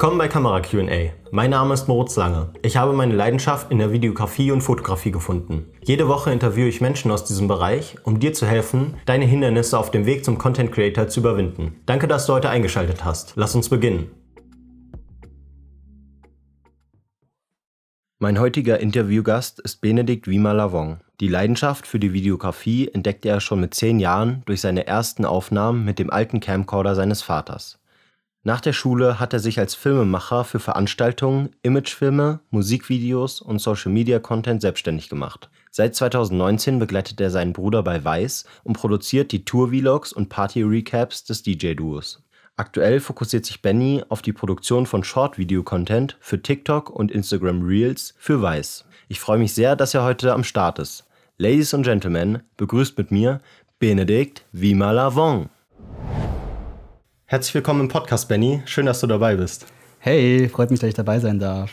Willkommen bei Kamera QA. Mein Name ist Moritz Lange. Ich habe meine Leidenschaft in der Videografie und Fotografie gefunden. Jede Woche interviewe ich Menschen aus diesem Bereich, um dir zu helfen, deine Hindernisse auf dem Weg zum Content Creator zu überwinden. Danke, dass du heute eingeschaltet hast. Lass uns beginnen. Mein heutiger Interviewgast ist Benedikt Wiemer Lavong. Die Leidenschaft für die Videografie entdeckte er schon mit zehn Jahren durch seine ersten Aufnahmen mit dem alten Camcorder seines Vaters. Nach der Schule hat er sich als Filmemacher für Veranstaltungen, Imagefilme, Musikvideos und Social-Media-Content selbstständig gemacht. Seit 2019 begleitet er seinen Bruder bei Weiß und produziert die Tour-Vlogs und Party-Recaps des DJ-Duos. Aktuell fokussiert sich Benny auf die Produktion von Short-Video-Content für TikTok und Instagram Reels für Weiß. Ich freue mich sehr, dass er heute am Start ist. Ladies and Gentlemen, begrüßt mit mir Benedikt Vimalavon. Herzlich willkommen im Podcast, Benny. Schön, dass du dabei bist. Hey, freut mich, dass ich dabei sein darf.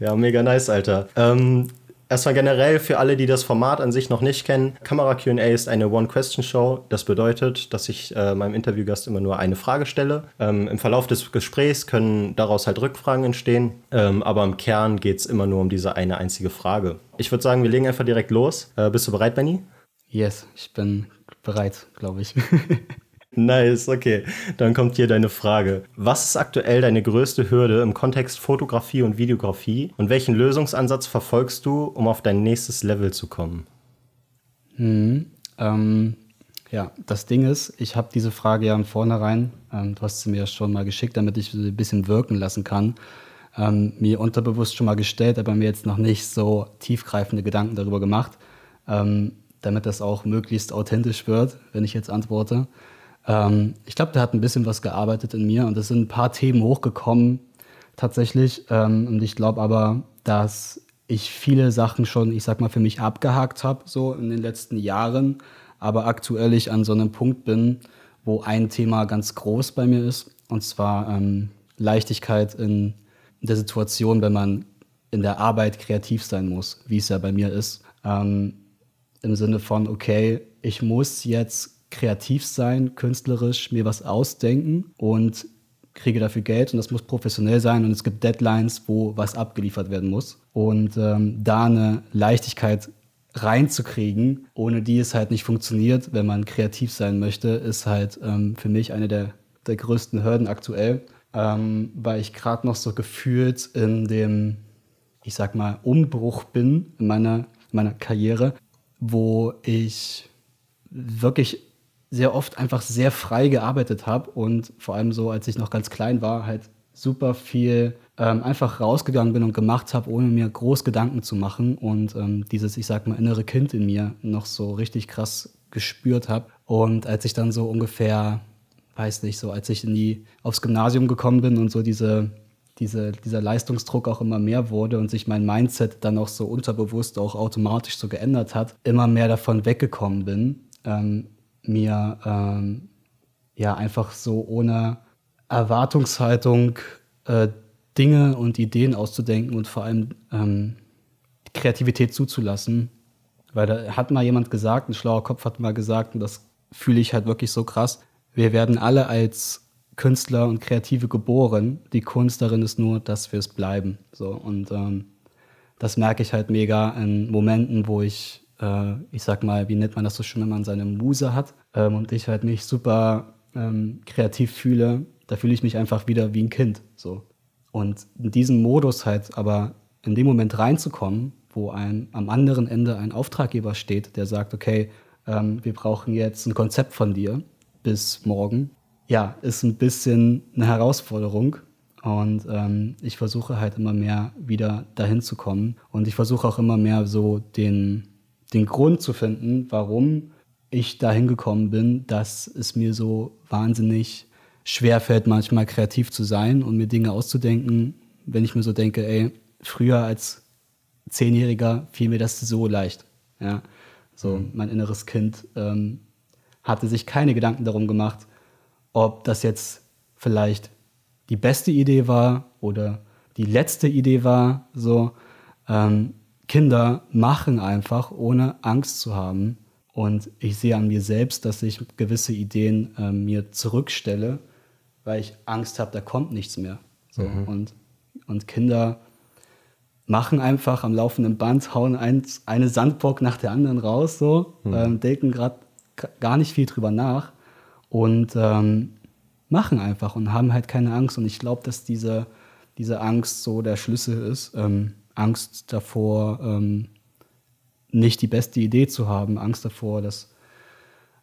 Ja, mega nice, Alter. Ähm, erstmal generell für alle, die das Format an sich noch nicht kennen: Kamera QA ist eine One-Question-Show. Das bedeutet, dass ich äh, meinem Interviewgast immer nur eine Frage stelle. Ähm, Im Verlauf des Gesprächs können daraus halt Rückfragen entstehen, ähm, aber im Kern geht es immer nur um diese eine einzige Frage. Ich würde sagen, wir legen einfach direkt los. Äh, bist du bereit, Benny? Yes, ich bin bereit, glaube ich. Nice, okay. Dann kommt hier deine Frage. Was ist aktuell deine größte Hürde im Kontext Fotografie und Videografie und welchen Lösungsansatz verfolgst du, um auf dein nächstes Level zu kommen? Hm, ähm, ja, das Ding ist, ich habe diese Frage ja im Vornherein, ähm, du hast sie mir ja schon mal geschickt, damit ich sie ein bisschen wirken lassen kann, ähm, mir unterbewusst schon mal gestellt, aber mir jetzt noch nicht so tiefgreifende Gedanken darüber gemacht, ähm, damit das auch möglichst authentisch wird, wenn ich jetzt antworte. Ähm, ich glaube, der hat ein bisschen was gearbeitet in mir und es sind ein paar Themen hochgekommen tatsächlich. Ähm, und ich glaube aber, dass ich viele Sachen schon, ich sag mal, für mich abgehakt habe, so in den letzten Jahren, aber aktuell ich an so einem Punkt bin, wo ein Thema ganz groß bei mir ist, und zwar ähm, Leichtigkeit in der Situation, wenn man in der Arbeit kreativ sein muss, wie es ja bei mir ist. Ähm, Im Sinne von, okay, ich muss jetzt kreativ sein, künstlerisch mir was ausdenken und kriege dafür Geld und das muss professionell sein und es gibt Deadlines, wo was abgeliefert werden muss. Und ähm, da eine Leichtigkeit reinzukriegen, ohne die es halt nicht funktioniert, wenn man kreativ sein möchte, ist halt ähm, für mich eine der, der größten Hürden aktuell, ähm, weil ich gerade noch so gefühlt in dem, ich sag mal, Umbruch bin in meiner, meiner Karriere, wo ich wirklich sehr oft einfach sehr frei gearbeitet habe und vor allem so, als ich noch ganz klein war, halt super viel ähm, einfach rausgegangen bin und gemacht habe, ohne mir groß Gedanken zu machen und ähm, dieses, ich sag mal, innere Kind in mir noch so richtig krass gespürt habe. Und als ich dann so ungefähr, weiß nicht, so als ich in die, aufs Gymnasium gekommen bin und so diese, diese, dieser Leistungsdruck auch immer mehr wurde und sich mein Mindset dann auch so unterbewusst auch automatisch so geändert hat, immer mehr davon weggekommen bin, ähm, mir ähm, ja einfach so ohne Erwartungshaltung äh, Dinge und Ideen auszudenken und vor allem ähm, Kreativität zuzulassen. Weil da hat mal jemand gesagt, ein schlauer Kopf hat mal gesagt, und das fühle ich halt wirklich so krass, wir werden alle als Künstler und Kreative geboren. Die Kunst darin ist nur, dass wir es bleiben. So, und ähm, das merke ich halt mega in Momenten, wo ich äh, ich sag mal, wie nennt man das so schön, wenn man seine Muse hat ähm, und ich halt mich super ähm, kreativ fühle, da fühle ich mich einfach wieder wie ein Kind. So. Und in diesem Modus halt aber in dem Moment reinzukommen, wo ein, am anderen Ende ein Auftraggeber steht, der sagt, okay, ähm, wir brauchen jetzt ein Konzept von dir bis morgen, ja, ist ein bisschen eine Herausforderung. Und ähm, ich versuche halt immer mehr wieder dahin zu kommen. Und ich versuche auch immer mehr so den, den Grund zu finden, warum ich dahin gekommen bin, dass es mir so wahnsinnig schwer fällt, manchmal kreativ zu sein und mir Dinge auszudenken, wenn ich mir so denke, ey, früher als Zehnjähriger fiel mir das so leicht. Ja, so mhm. mein inneres Kind ähm, hatte sich keine Gedanken darum gemacht, ob das jetzt vielleicht die beste Idee war oder die letzte Idee war. So, ähm, Kinder machen einfach, ohne Angst zu haben. Und ich sehe an mir selbst, dass ich gewisse Ideen äh, mir zurückstelle, weil ich Angst habe, da kommt nichts mehr. So. Mhm. Und, und Kinder machen einfach am laufenden Band, hauen ein, eine Sandbock nach der anderen raus, so, mhm. ähm, denken gerade gar nicht viel drüber nach und ähm, machen einfach und haben halt keine Angst. Und ich glaube, dass diese, diese Angst so der Schlüssel ist. Ähm, Angst davor, ähm, nicht die beste Idee zu haben, Angst davor, dass,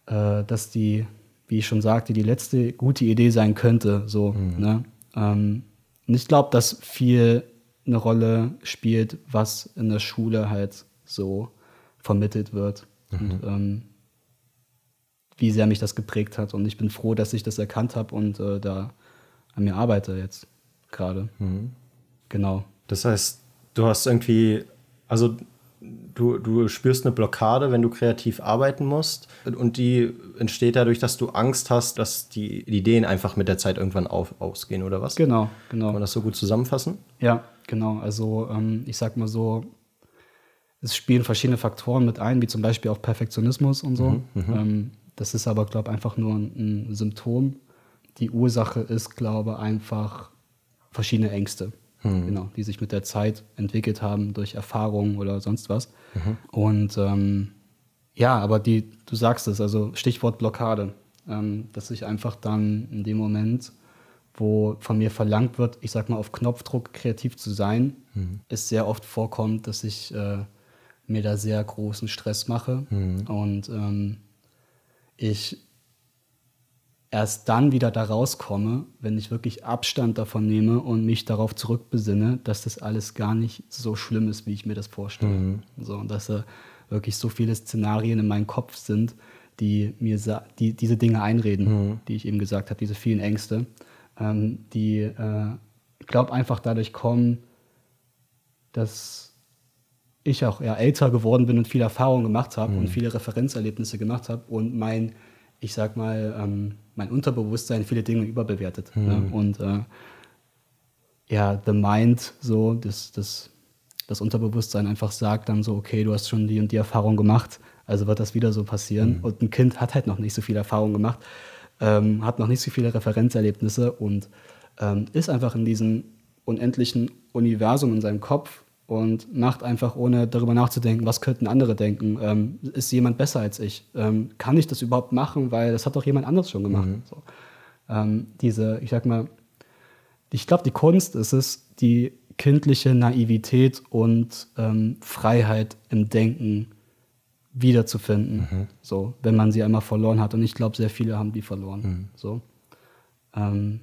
äh, dass die, wie ich schon sagte, die letzte gute Idee sein könnte. So, mhm. ne? Ähm, und ich glaube, dass viel eine Rolle spielt, was in der Schule halt so vermittelt wird. Mhm. Und ähm, wie sehr mich das geprägt hat. Und ich bin froh, dass ich das erkannt habe und äh, da an mir arbeite jetzt gerade. Mhm. Genau. Das heißt, du hast irgendwie, also du, du spürst eine Blockade, wenn du kreativ arbeiten musst. Und die entsteht dadurch, dass du Angst hast, dass die Ideen einfach mit der Zeit irgendwann auf, ausgehen, oder was? Genau, genau. Kann man das so gut zusammenfassen? Ja, genau. Also ähm, ich sag mal so, es spielen verschiedene Faktoren mit ein, wie zum Beispiel auch Perfektionismus und so. Mhm, mhm. ähm, das ist aber, glaube ich, einfach nur ein, ein Symptom. Die Ursache ist, glaube ich, einfach verschiedene Ängste. Mhm. Genau, die sich mit der Zeit entwickelt haben durch Erfahrungen oder sonst was. Mhm. Und ähm, ja, aber die, du sagst es, also Stichwort Blockade, ähm, dass ich einfach dann in dem Moment, wo von mir verlangt wird, ich sag mal auf Knopfdruck kreativ zu sein, mhm. es sehr oft vorkommt, dass ich äh, mir da sehr großen Stress mache mhm. und ähm, ich erst dann wieder da rauskomme, wenn ich wirklich Abstand davon nehme und mich darauf zurückbesinne, dass das alles gar nicht so schlimm ist, wie ich mir das vorstelle. Mhm. So, und dass äh, wirklich so viele Szenarien in meinem Kopf sind, die mir die, diese Dinge einreden, mhm. die ich eben gesagt habe, diese vielen Ängste, ähm, die, äh, ich glaube, einfach dadurch kommen, dass ich auch eher älter geworden bin und viel Erfahrung gemacht habe mhm. und viele Referenzerlebnisse gemacht habe und mein, ich sag mal, ähm, mein Unterbewusstsein viele Dinge überbewertet. Mhm. Ne? Und äh, ja, the mind, so, das, das, das Unterbewusstsein einfach sagt dann so, okay, du hast schon die und die Erfahrung gemacht, also wird das wieder so passieren. Mhm. Und ein Kind hat halt noch nicht so viel Erfahrung gemacht, ähm, hat noch nicht so viele Referenzerlebnisse und ähm, ist einfach in diesem unendlichen Universum in seinem Kopf und macht einfach, ohne darüber nachzudenken, was könnten andere denken. Ähm, ist jemand besser als ich? Ähm, kann ich das überhaupt machen? Weil das hat doch jemand anderes schon gemacht. Mhm. So. Ähm, diese, ich sag mal, ich glaube, die Kunst ist es, die kindliche Naivität und ähm, Freiheit im Denken wiederzufinden. Mhm. So, wenn man sie einmal verloren hat. Und ich glaube, sehr viele haben die verloren. Mhm. So. Ähm,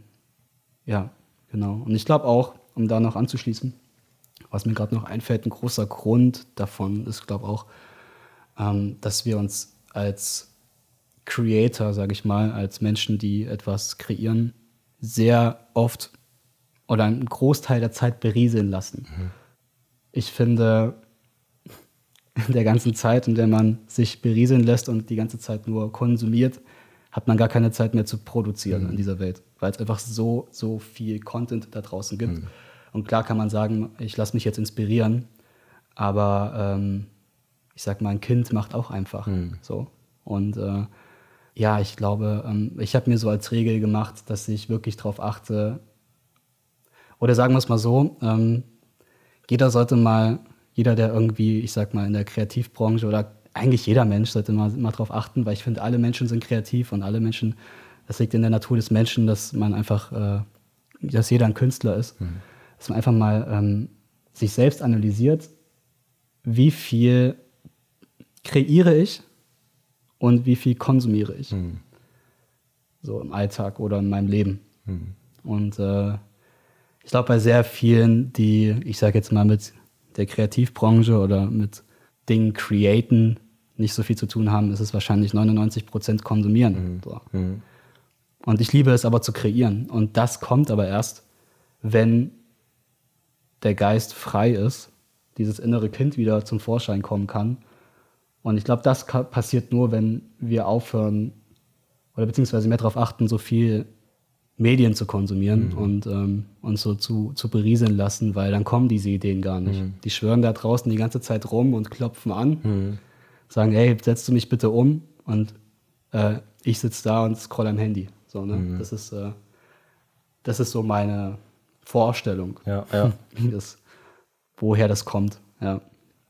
ja, genau. Und ich glaube auch, um da noch anzuschließen, was mir gerade noch einfällt, ein großer Grund davon ist, glaube ich, auch, ähm, dass wir uns als Creator, sage ich mal, als Menschen, die etwas kreieren, sehr oft oder einen Großteil der Zeit berieseln lassen. Mhm. Ich finde, in der ganzen Zeit, in der man sich berieseln lässt und die ganze Zeit nur konsumiert, hat man gar keine Zeit mehr zu produzieren mhm. in dieser Welt, weil es einfach so, so viel Content da draußen gibt. Mhm. Und klar kann man sagen, ich lasse mich jetzt inspirieren, aber ähm, ich sag mal, ein Kind macht auch einfach mhm. so. Und äh, ja, ich glaube, ähm, ich habe mir so als Regel gemacht, dass ich wirklich darauf achte, oder sagen wir es mal so, ähm, jeder sollte mal, jeder, der irgendwie, ich sag mal, in der Kreativbranche oder eigentlich jeder Mensch sollte mal, mal darauf achten, weil ich finde, alle Menschen sind kreativ und alle Menschen, das liegt in der Natur des Menschen, dass man einfach, äh, dass jeder ein Künstler ist. Mhm dass man einfach mal ähm, sich selbst analysiert, wie viel kreiere ich und wie viel konsumiere ich. Mhm. So im Alltag oder in meinem Leben. Mhm. Und äh, ich glaube, bei sehr vielen, die, ich sage jetzt mal, mit der Kreativbranche oder mit Dingen createn nicht so viel zu tun haben, ist es wahrscheinlich 99 Prozent konsumieren. Mhm. So. Mhm. Und ich liebe es aber zu kreieren. Und das kommt aber erst, wenn der Geist frei ist, dieses innere Kind wieder zum Vorschein kommen kann. Und ich glaube, das passiert nur, wenn wir aufhören oder beziehungsweise mehr darauf achten, so viel Medien zu konsumieren mhm. und ähm, uns so zu, zu berieseln lassen, weil dann kommen diese Ideen gar nicht. Mhm. Die schwören da draußen die ganze Zeit rum und klopfen an, mhm. sagen, hey, setzt du mich bitte um und äh, ich sitze da und scroll am Handy. So, ne? Mhm. das, ist, äh, das ist so meine, Vorstellung, Ja, ja. das, woher das kommt. Ja,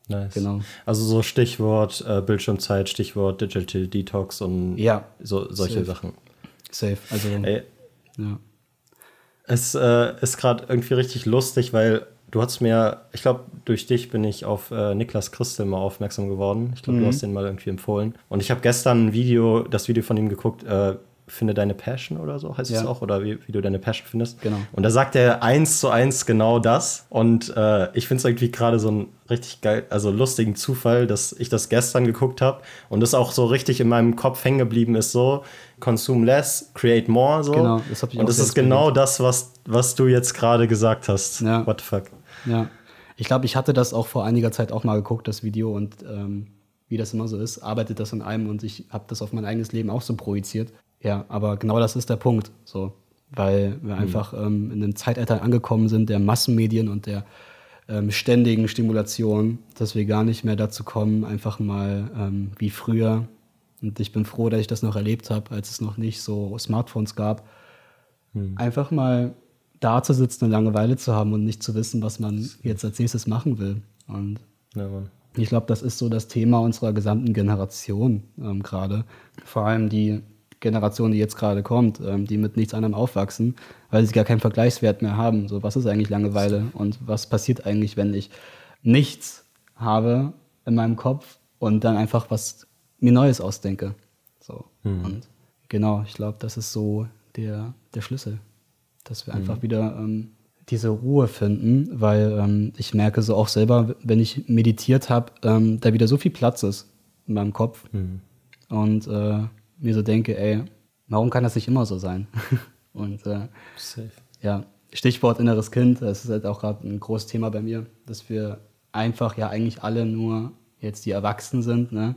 Nice. genau. Also so Stichwort äh, Bildschirmzeit, Stichwort Digital Detox und Ja, so, solche safe. Sachen. safe. Also, Ey, ja. es äh, ist gerade irgendwie richtig lustig, weil du hast mir, ich glaube, durch dich bin ich auf äh, Niklas Christel mal aufmerksam geworden. Ich glaube, du hast den mal irgendwie empfohlen. Und ich habe gestern ein Video, das Video von ihm geguckt, äh, Finde deine Passion oder so heißt es Ja. auch, oder wie, wie du deine Passion findest. Genau. Und da sagt er eins zu eins genau das. Und äh, ich finde es irgendwie gerade so einen richtig geil, also lustigen Zufall, dass ich das gestern geguckt habe und das auch so richtig in meinem Kopf hängen geblieben ist, so consume less, create more, so. Genau, das hab ich und das ist genau das, was, was du jetzt gerade gesagt hast. Ja. What the fuck. Ja, ich glaube, ich hatte das auch vor einiger Zeit auch mal geguckt, das Video, und ähm, wie das immer so ist, arbeitet das in einem und ich habe das auf mein eigenes Leben auch so projiziert. Ja, aber genau das ist der Punkt, so, weil wir einfach ähm, in einem Zeitalter angekommen sind der Massenmedien und der ähm, ständigen Stimulation, dass wir gar nicht mehr dazu kommen, einfach mal ähm, wie früher. Und ich bin froh, dass ich das noch erlebt habe, als es noch nicht so Smartphones gab, einfach mal da zu sitzen und Langeweile zu haben und nicht zu wissen, was man jetzt als nächstes machen will. Und Ja, ich glaube, das ist so das Thema unserer gesamten Generation ähm, gerade. Vor allem die Generation, die jetzt gerade kommt, ähm, die mit nichts anderem aufwachsen, weil sie gar keinen Vergleichswert mehr haben. So, was ist eigentlich Langeweile und was passiert eigentlich, wenn ich nichts habe in meinem Kopf und dann einfach was mir Neues ausdenke. So. Und genau, ich glaube, das ist so der, der Schlüssel, dass wir einfach wieder ähm, diese Ruhe finden, weil ähm, ich merke so auch selber, wenn ich meditiert habe, ähm, da wieder so viel Platz ist in meinem Kopf und äh, mir so denke, ey, warum kann das nicht immer so sein? und äh, Safe. ja, Stichwort inneres Kind, das ist halt auch gerade ein großes Thema bei mir, dass wir einfach ja eigentlich alle nur jetzt die Erwachsenen sind, ne?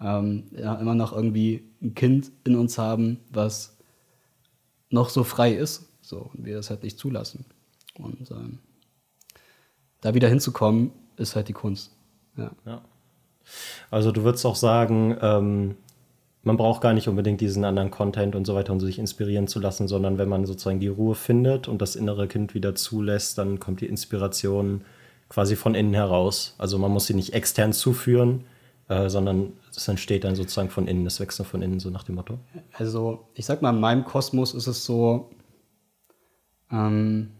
ähm, ja, immer noch irgendwie ein Kind in uns haben, was noch so frei ist, so und wir das halt nicht zulassen. Und ähm, da wieder hinzukommen, ist halt die Kunst. Ja. Ja. Also du würdest auch sagen, ähm, man braucht gar nicht unbedingt diesen anderen Content und so weiter, um sich inspirieren zu lassen, sondern wenn man sozusagen die Ruhe findet und das innere Kind wieder zulässt, dann kommt die Inspiration quasi von innen heraus. Also man muss sie nicht extern zuführen, äh, sondern es entsteht dann sozusagen von innen, es wächst von innen, so nach dem Motto. Also, ich sag mal, in meinem Kosmos ist es so, ähm,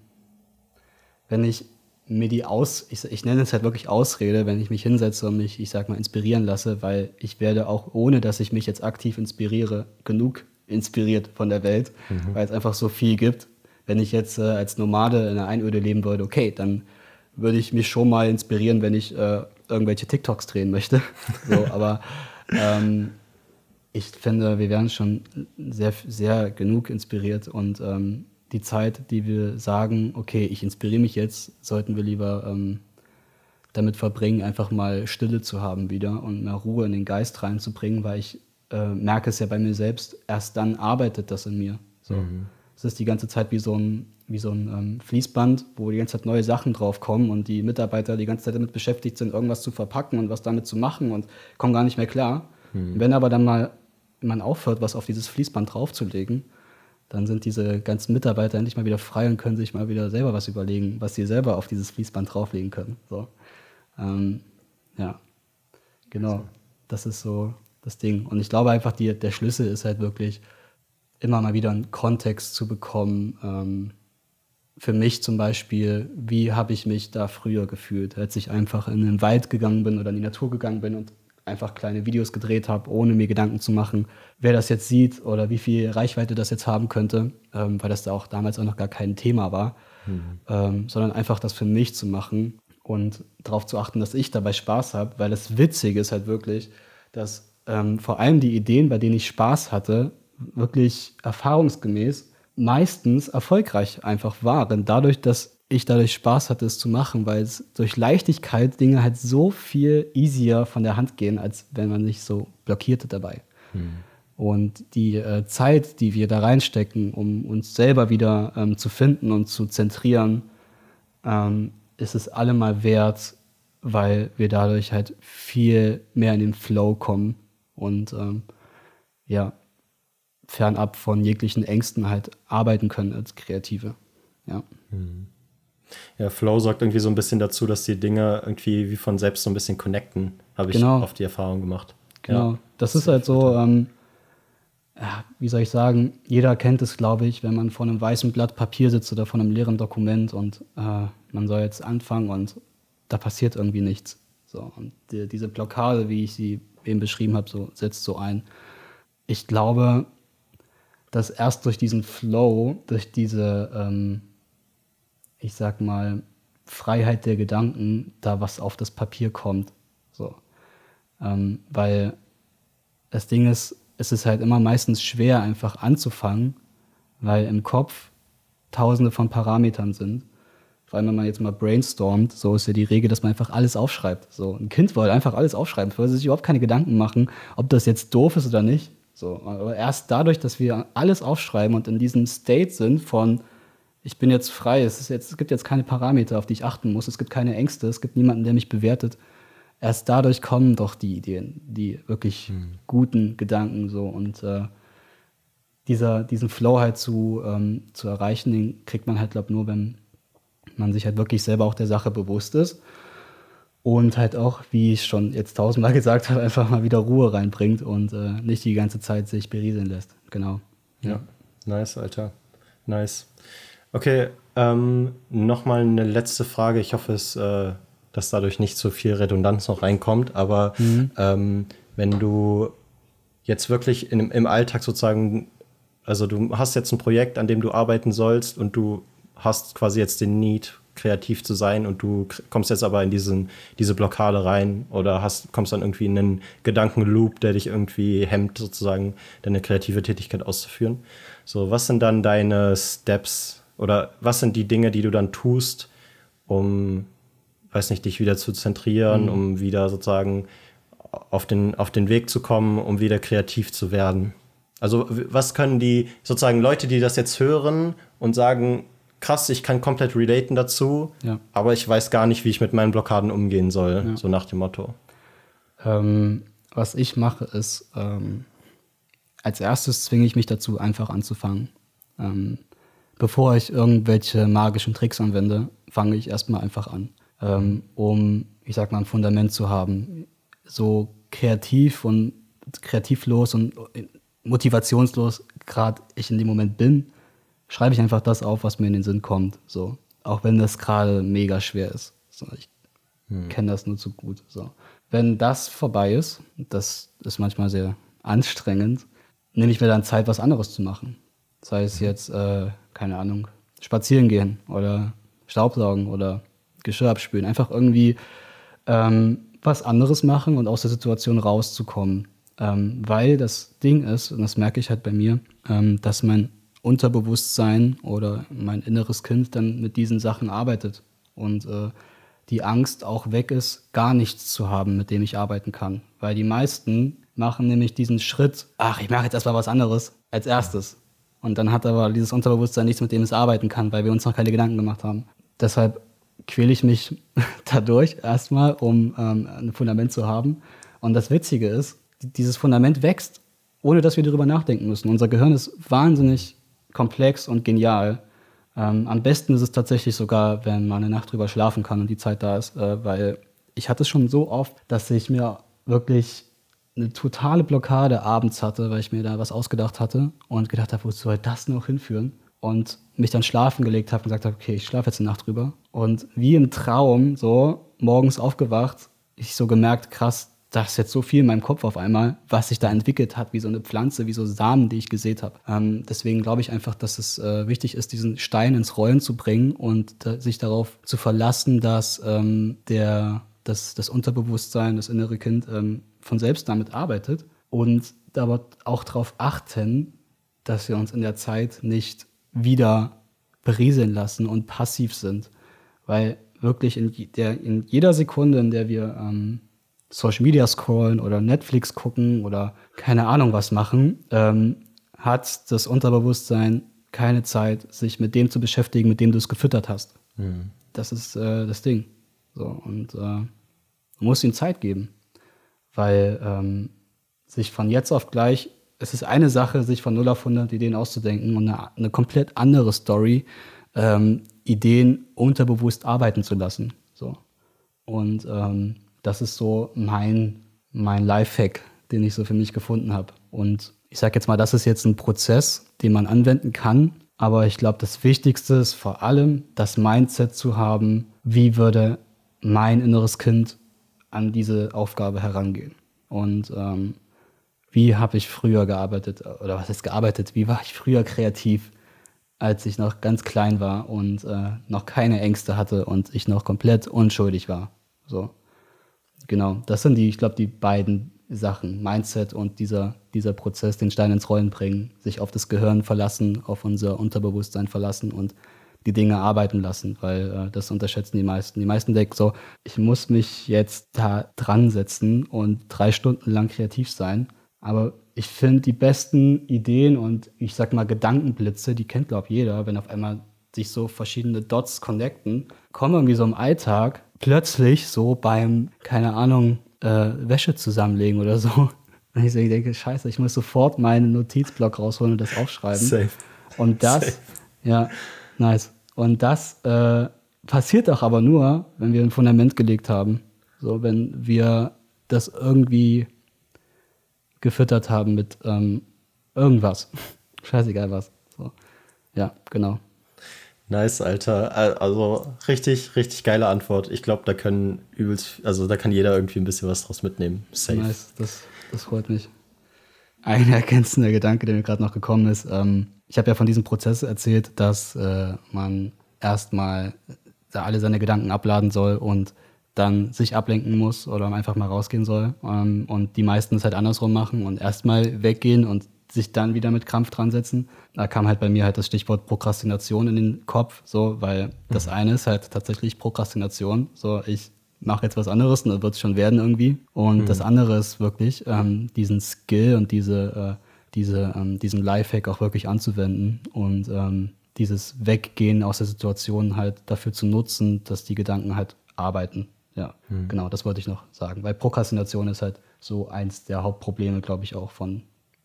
wenn ich mir die Aus, ich, ich nenne es halt wirklich Ausrede, wenn ich mich hinsetze und mich, ich sag mal, inspirieren lasse, weil ich werde auch, ohne dass ich mich jetzt aktiv inspiriere, genug inspiriert von der Welt, weil es einfach so viel gibt. Wenn ich jetzt äh, als Nomade in einer Einöde leben würde, okay, dann würde ich mich schon mal inspirieren, wenn ich äh, irgendwelche TikToks drehen möchte. so, aber ähm, ich finde, wir werden schon sehr, sehr genug inspiriert und ähm, die Zeit, die wir sagen, okay, ich inspiriere mich jetzt, sollten wir lieber ähm, damit verbringen, einfach mal Stille zu haben wieder und mehr Ruhe in den Geist reinzubringen, weil ich äh, merke es ja bei mir selbst, erst dann arbeitet das in mir. So. Es ist die ganze Zeit wie so ein, wie so ein ähm, Fließband, wo die ganze Zeit neue Sachen drauf kommen und die Mitarbeiter die ganze Zeit damit beschäftigt sind, irgendwas zu verpacken und was damit zu machen und kommen gar nicht mehr klar. Wenn aber dann mal man aufhört, was auf dieses Fließband draufzulegen, dann sind diese ganzen Mitarbeiter endlich mal wieder frei und können sich mal wieder selber was überlegen, was sie selber auf dieses Fließband drauflegen können. So. Ähm, ja, genau. Das ist so das Ding. Und ich glaube einfach, die, der Schlüssel ist halt wirklich, immer mal wieder einen Kontext zu bekommen. Ähm, für mich zum Beispiel, wie habe ich mich da früher gefühlt, als ich einfach in den Wald gegangen bin oder in die Natur gegangen bin und einfach kleine Videos gedreht habe, ohne mir Gedanken zu machen, wer das jetzt sieht oder wie viel Reichweite das jetzt haben könnte, ähm, weil das da auch damals auch noch gar kein Thema war, ähm, sondern einfach das für mich zu machen und darauf zu achten, dass ich dabei Spaß habe, weil das Witzige ist halt wirklich, dass ähm, vor allem die Ideen, bei denen ich Spaß hatte, wirklich erfahrungsgemäß meistens erfolgreich einfach waren, dadurch, dass ich dadurch Spaß hatte, es zu machen, weil es durch Leichtigkeit Dinge halt so viel easier von der Hand gehen, als wenn man sich so blockierte dabei. Und die äh, Zeit, die wir da reinstecken, um uns selber wieder ähm, zu finden und zu zentrieren, ähm, ist es allemal wert, weil wir dadurch halt viel mehr in den Flow kommen und ähm, ja, fernab von jeglichen Ängsten halt arbeiten können als Kreative. Ja. Ja, Flow sorgt irgendwie so ein bisschen dazu, dass die Dinge irgendwie wie von selbst so ein bisschen connecten, habe ich Genau. oft die Erfahrung gemacht. Genau. Ja. Das ist halt so, ähm, wie soll ich sagen, jeder kennt es, glaube ich, wenn man vor einem weißen Blatt Papier sitzt oder vor einem leeren Dokument und äh, man soll jetzt anfangen und da passiert irgendwie nichts. So, und die, diese Blockade, wie ich sie eben beschrieben habe, so, setzt so ein. Ich glaube, dass erst durch diesen Flow, durch diese, ähm, ich sag mal, Freiheit der Gedanken, da was auf das Papier kommt. So. Ähm, weil das Ding ist, es ist halt immer meistens schwer, einfach anzufangen, weil im Kopf tausende von Parametern sind. Vor allem, wenn man jetzt mal brainstormt, so ist ja die Regel, dass man einfach alles aufschreibt. So, ein Kind will einfach alles aufschreiben, will sich überhaupt keine Gedanken machen, ob das jetzt doof ist oder nicht. So, aber erst dadurch, dass wir alles aufschreiben und in diesem State sind von, ich bin jetzt frei, es, ist jetzt, es gibt jetzt keine Parameter, auf die ich achten muss, es gibt keine Ängste, es gibt niemanden, der mich bewertet. Erst dadurch kommen doch die Ideen, die wirklich guten Gedanken so und äh, dieser, diesen Flow halt zu, ähm, zu erreichen, den kriegt man halt, glaube nur, wenn man sich halt wirklich selber auch der Sache bewusst ist und halt auch, wie ich schon jetzt tausendmal gesagt habe, einfach mal wieder Ruhe reinbringt und äh, nicht die ganze Zeit sich berieseln lässt. Genau. Ja, nice, Alter. Nice. Okay, ähm, nochmal eine letzte Frage. Ich hoffe, es, äh, dass dadurch nicht so viel Redundanz noch reinkommt, aber ähm, wenn du jetzt wirklich in, im Alltag sozusagen, also du hast jetzt ein Projekt, an dem du arbeiten sollst und du hast quasi jetzt den Need, kreativ zu sein und du kommst jetzt aber in diesen, diese Blockade rein oder hast, kommst dann irgendwie in einen Gedankenloop, der dich irgendwie hemmt, sozusagen deine kreative Tätigkeit auszuführen. So, was sind dann deine Steps oder was sind die Dinge, die du dann tust, um, weiß nicht, dich wieder zu zentrieren, um wieder sozusagen auf den, auf den Weg zu kommen, um wieder kreativ zu werden? Also, was können die sozusagen Leute, die das jetzt hören und sagen, krass, ich kann komplett relaten dazu, Ja. aber ich weiß gar nicht, wie ich mit meinen Blockaden umgehen soll, so nach dem Motto. Ähm, was ich mache, ist, ähm, als erstes zwinge ich mich dazu, einfach anzufangen. Ähm, bevor ich irgendwelche magischen Tricks anwende, fange ich erstmal einfach an, ähm, um, ich sag mal, ein Fundament zu haben. So kreativ und kreativlos und motivationslos gerade ich in dem Moment bin, schreibe ich einfach das auf, was mir in den Sinn kommt. So. Auch wenn das gerade mega schwer ist. So, ich kenne das nur zu gut. So. Wenn das vorbei ist, das ist manchmal sehr anstrengend, nehme ich mir dann Zeit, was anderes zu machen. Sei es jetzt, äh, keine Ahnung, spazieren gehen oder Staubsaugen oder Geschirr abspülen. Einfach irgendwie ähm, was anderes machen und aus der Situation rauszukommen. Ähm, weil das Ding ist, und das merke ich halt bei mir, ähm, dass mein Unterbewusstsein oder mein inneres Kind dann mit diesen Sachen arbeitet und äh, die Angst auch weg ist, gar nichts zu haben, mit dem ich arbeiten kann. Weil die meisten machen nämlich diesen Schritt, ach, ich mache jetzt erstmal was anderes als erstes. Und dann hat aber dieses Unterbewusstsein nichts, mit dem es arbeiten kann, weil wir uns noch keine Gedanken gemacht haben. Deshalb quäle ich mich dadurch erstmal, um ähm, ein Fundament zu haben. Und das Witzige ist, die- dieses Fundament wächst, ohne dass wir darüber nachdenken müssen. Unser Gehirn ist wahnsinnig komplex und genial. Ähm, am besten ist es tatsächlich sogar, wenn man eine Nacht drüber schlafen kann und die Zeit da ist, äh, weil ich hatte es schon so oft, dass ich mir wirklich eine totale Blockade abends hatte, weil ich mir da was ausgedacht hatte und gedacht habe, wo soll das noch hinführen? Und mich dann schlafen gelegt habe und gesagt habe, okay, ich schlafe jetzt eine Nacht drüber. Und wie im Traum, so morgens aufgewacht, ich so gemerkt, krass, da ist jetzt so viel in meinem Kopf auf einmal, was sich da entwickelt hat, wie so eine Pflanze, wie so Samen, die ich gesät habe. Ähm, deswegen glaube ich einfach, dass es äh, wichtig ist, diesen Stein ins Rollen zu bringen und da, sich darauf zu verlassen, dass ähm, der, das, das Unterbewusstsein, das innere Kind ähm, von selbst damit arbeitet und aber auch darauf achten, dass wir uns in der Zeit nicht wieder berieseln lassen und passiv sind. Weil wirklich in, der, in jeder Sekunde, in der wir ähm, Social Media scrollen oder Netflix gucken oder keine Ahnung was machen, ähm, hat das Unterbewusstsein keine Zeit, sich mit dem zu beschäftigen, mit dem du es gefüttert hast. Das ist äh, das Ding. So, und äh, man muss ihm Zeit geben. Weil ähm, sich von jetzt auf gleich, es ist eine Sache, sich von 0 auf 100 Ideen auszudenken und eine, eine komplett andere Story, ähm, Ideen unterbewusst arbeiten zu lassen. So. Und ähm, das ist so mein, mein Lifehack, den ich so für mich gefunden habe. Und ich sage jetzt mal, das ist jetzt ein Prozess, den man anwenden kann. Aber ich glaube, das Wichtigste ist vor allem das Mindset zu haben, wie würde mein inneres Kind an diese Aufgabe herangehen. Und ähm, wie habe ich früher gearbeitet, oder was ist gearbeitet, wie war ich früher kreativ, als ich noch ganz klein war und äh, noch keine Ängste hatte und ich noch komplett unschuldig war. So. Genau, das sind die, ich glaube, die beiden Sachen, Mindset und dieser, dieser Prozess, den Stein ins Rollen bringen, sich auf das Gehirn verlassen, auf unser Unterbewusstsein verlassen und die Dinge arbeiten lassen, weil äh, das unterschätzen die meisten. Die meisten denken so, ich muss mich jetzt da dran setzen und drei Stunden lang kreativ sein. Aber ich finde die besten Ideen und ich sag mal Gedankenblitze, die kennt glaube jeder, wenn auf einmal sich so verschiedene Dots connecten, kommen irgendwie so im Alltag plötzlich so beim, keine Ahnung, äh, Wäsche zusammenlegen oder so. Und ich denke, scheiße, ich muss sofort meinen Notizblock rausholen und das aufschreiben. Safe. Und das, Safe. ja, nice. Und das äh, passiert doch aber nur, wenn wir ein Fundament gelegt haben. So, wenn wir das irgendwie gefüttert haben mit ähm, irgendwas. Scheißegal was. So. Ja, genau. Nice, Alter. Also richtig, richtig geile Antwort. Ich glaube, da können übelst, also da kann jeder irgendwie ein bisschen was draus mitnehmen. Safe. Nice, das, das freut mich. Ein ergänzender Gedanke, der mir gerade noch gekommen ist. Ähm, ich habe ja von diesem Prozess erzählt, dass äh, man erstmal alle seine Gedanken abladen soll und dann sich ablenken muss oder einfach mal rausgehen soll. Ähm, und die meisten es halt andersrum machen und erstmal weggehen und sich dann wieder mit Krampf dran setzen. Da kam halt bei mir halt das Stichwort Prokrastination in den Kopf, so, weil das mhm. eine ist halt tatsächlich Prokrastination. So, ich mache jetzt was anderes und dann wird es schon werden irgendwie. Und mhm. das andere ist wirklich, ähm, diesen Skill und diese, äh, diese, ähm, diesen Lifehack auch wirklich anzuwenden und ähm, dieses Weggehen aus der Situation halt dafür zu nutzen, dass die Gedanken halt arbeiten. Ja, mhm. genau, das wollte ich noch sagen. Weil Prokrastination ist halt so eins der Hauptprobleme, glaube ich, auch von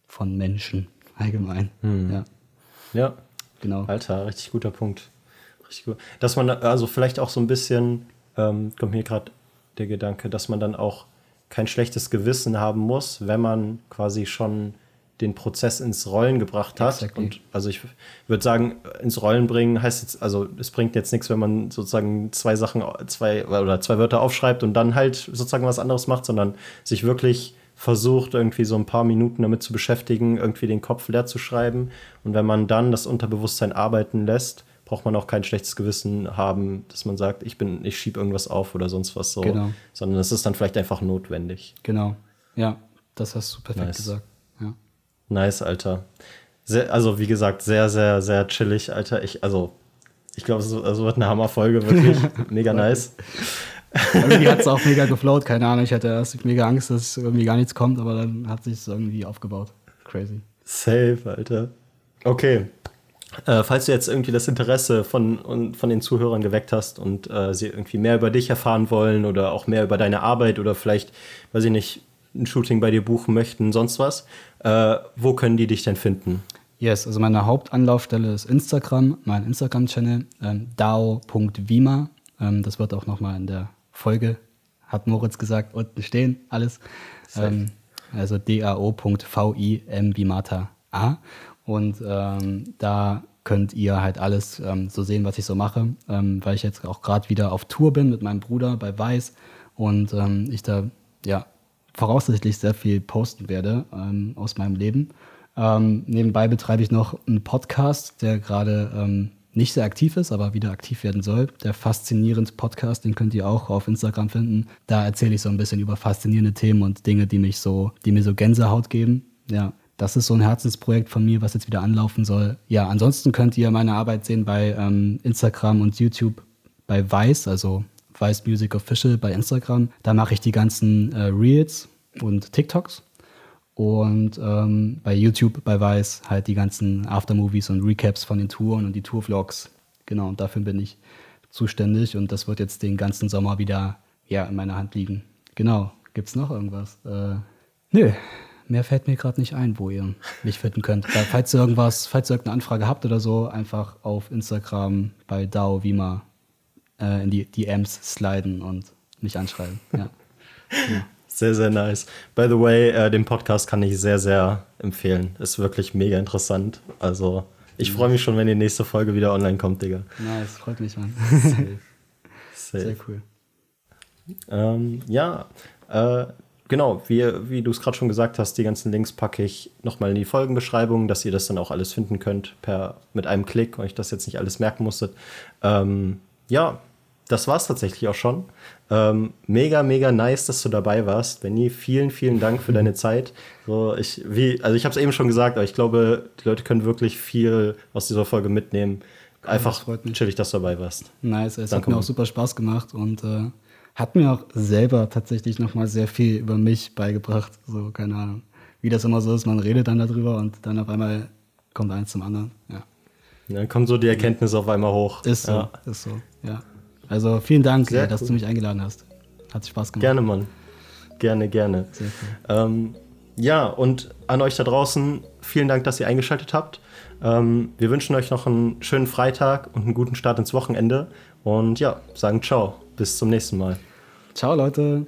von Menschen allgemein. Hm. Ja. ja, genau. Alter, richtig guter Punkt. Richtig gut. Dass man also vielleicht auch so ein bisschen, ähm, kommt mir gerade der Gedanke, dass man dann auch kein schlechtes Gewissen haben muss, wenn man quasi schon den Prozess ins Rollen gebracht hat. Exactly. Und also ich würde sagen, ins Rollen bringen heißt jetzt, also es bringt jetzt nichts, wenn man sozusagen zwei Sachen, zwei oder zwei Wörter aufschreibt und dann halt sozusagen was anderes macht, sondern sich wirklich versucht, irgendwie so ein paar Minuten damit zu beschäftigen, irgendwie den Kopf leer zu schreiben. Und wenn man dann das Unterbewusstsein arbeiten lässt, braucht man auch kein schlechtes Gewissen haben, dass man sagt, ich bin, ich schiebe irgendwas auf oder sonst was so. Genau. Sondern es ist dann vielleicht einfach notwendig. Genau. Ja, das hast du perfekt nice. gesagt. Nice, Alter. Sehr, also wie gesagt, sehr, sehr, sehr chillig, Alter. Ich, also, ich glaube, es also wird eine Hammerfolge, wirklich. Mega nice. irgendwie hat es auch mega geflowt, keine Ahnung. Ich hatte erst mega Angst, dass irgendwie gar nichts kommt, aber dann hat sich es irgendwie aufgebaut. Crazy. Safe, Alter. Okay. Äh, falls du jetzt irgendwie das Interesse von, von den Zuhörern geweckt hast und äh, sie irgendwie mehr über dich erfahren wollen oder auch mehr über deine Arbeit oder vielleicht, weiß ich nicht, ein Shooting bei dir buchen möchten, sonst was, äh, wo können die dich denn finden? Yes, also meine Hauptanlaufstelle ist Instagram, mein Instagram-Channel, ähm, dao.vima. Ähm, das wird auch nochmal in der Folge, hat Moritz gesagt, unten stehen, alles. Ähm, also dao.vim wie Martha A. Und ähm, da könnt ihr halt alles ähm, so sehen, was ich so mache, ähm, weil ich jetzt auch gerade wieder auf Tour bin mit meinem Bruder bei Weiß und ähm, ich da ja voraussichtlich sehr viel posten werde ähm, aus meinem Leben. nebenbei betreibe ich noch einen Podcast, der gerade nicht sehr aktiv ist, aber wieder aktiv werden soll. Der Faszinierend Podcast, den könnt ihr auch auf Instagram finden. Da erzähle ich so ein bisschen über faszinierende Themen und Dinge, die mich so, die mir so Gänsehaut geben. Ja, das ist so ein Herzensprojekt von mir, was jetzt wieder anlaufen soll. Ja, ansonsten könnt ihr meine Arbeit sehen bei ähm, Instagram und YouTube bei Vice, also Vice Music Official bei Instagram. Da mache ich die ganzen äh, Reels und TikToks. Und ähm, bei YouTube, bei Weiß, halt die ganzen Aftermovies und Recaps von den Touren und die Tourvlogs. Genau, und dafür bin ich zuständig und das wird jetzt den ganzen Sommer wieder ja, in meiner Hand liegen. Genau. Gibt es noch irgendwas? Äh, nö, mehr fällt mir gerade nicht ein, wo ihr mich finden könnt. Da, falls ihr irgendwas, falls ihr irgendeine Anfrage habt oder so, einfach auf Instagram bei Dao Wima äh, in die DMs sliden und mich anschreiben. Ja. ja. Sehr, sehr nice. By the way, äh, den Podcast kann ich sehr, sehr empfehlen. Ist wirklich mega interessant. Also, ich freue mich schon, wenn die nächste Folge wieder online kommt, Digga. Nice, freut mich, Mann. Safe. Safe. Sehr cool. Ähm, ja, äh, genau, wie, wie du es gerade schon gesagt hast, die ganzen Links packe ich nochmal in die Folgenbeschreibung, dass ihr das dann auch alles finden könnt per, mit einem Klick, weil ich das jetzt nicht alles merken musstet. Ähm, ja, das war es tatsächlich auch schon. Ähm, mega, mega nice, dass du dabei warst, Benny. Vielen, vielen Dank für deine Zeit. So, ich, wie, also ich habe es eben schon gesagt, aber ich glaube, die Leute können wirklich viel aus dieser Folge mitnehmen. Einfach chillig, dass du dabei warst. Nice, es Danke hat mir auch super Spaß gemacht und äh, hat mir auch selber tatsächlich nochmal sehr viel über mich beigebracht. So, keine Ahnung. Wie das immer so ist, man redet dann darüber und dann auf einmal kommt eins zum anderen. Ja. Dann kommt so die Erkenntnis auf einmal hoch. Ist so, ja. ist so, ja. Also vielen Dank, ey, dass cool. du mich eingeladen hast. Hat Spaß gemacht. Gerne, Mann. Gerne, gerne. Sehr cool. Ähm, ja, und an euch da draußen, vielen Dank, dass ihr eingeschaltet habt. Ähm, wir wünschen euch noch einen schönen Freitag und einen guten Start ins Wochenende. Und ja, sagen ciao. Bis zum nächsten Mal. Ciao, Leute.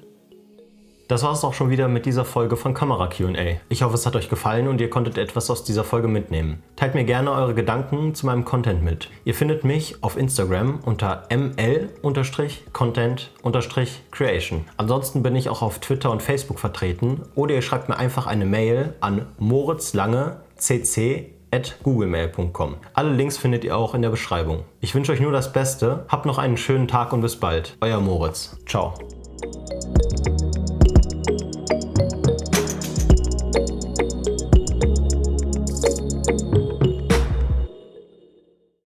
Das war es auch schon wieder mit dieser Folge von Kamera QA. Ich hoffe, es hat euch gefallen und ihr konntet etwas aus dieser Folge mitnehmen. Teilt mir gerne eure Gedanken zu meinem Content mit. Ihr findet mich auf Instagram unter ml-content-creation. Ansonsten bin ich auch auf Twitter und Facebook vertreten oder ihr schreibt mir einfach eine Mail an moritzlange.cc@googlemail.com. Alle Links findet ihr auch in der Beschreibung. Ich wünsche euch nur das Beste, habt noch einen schönen Tag und bis bald. Euer Moritz. Ciao.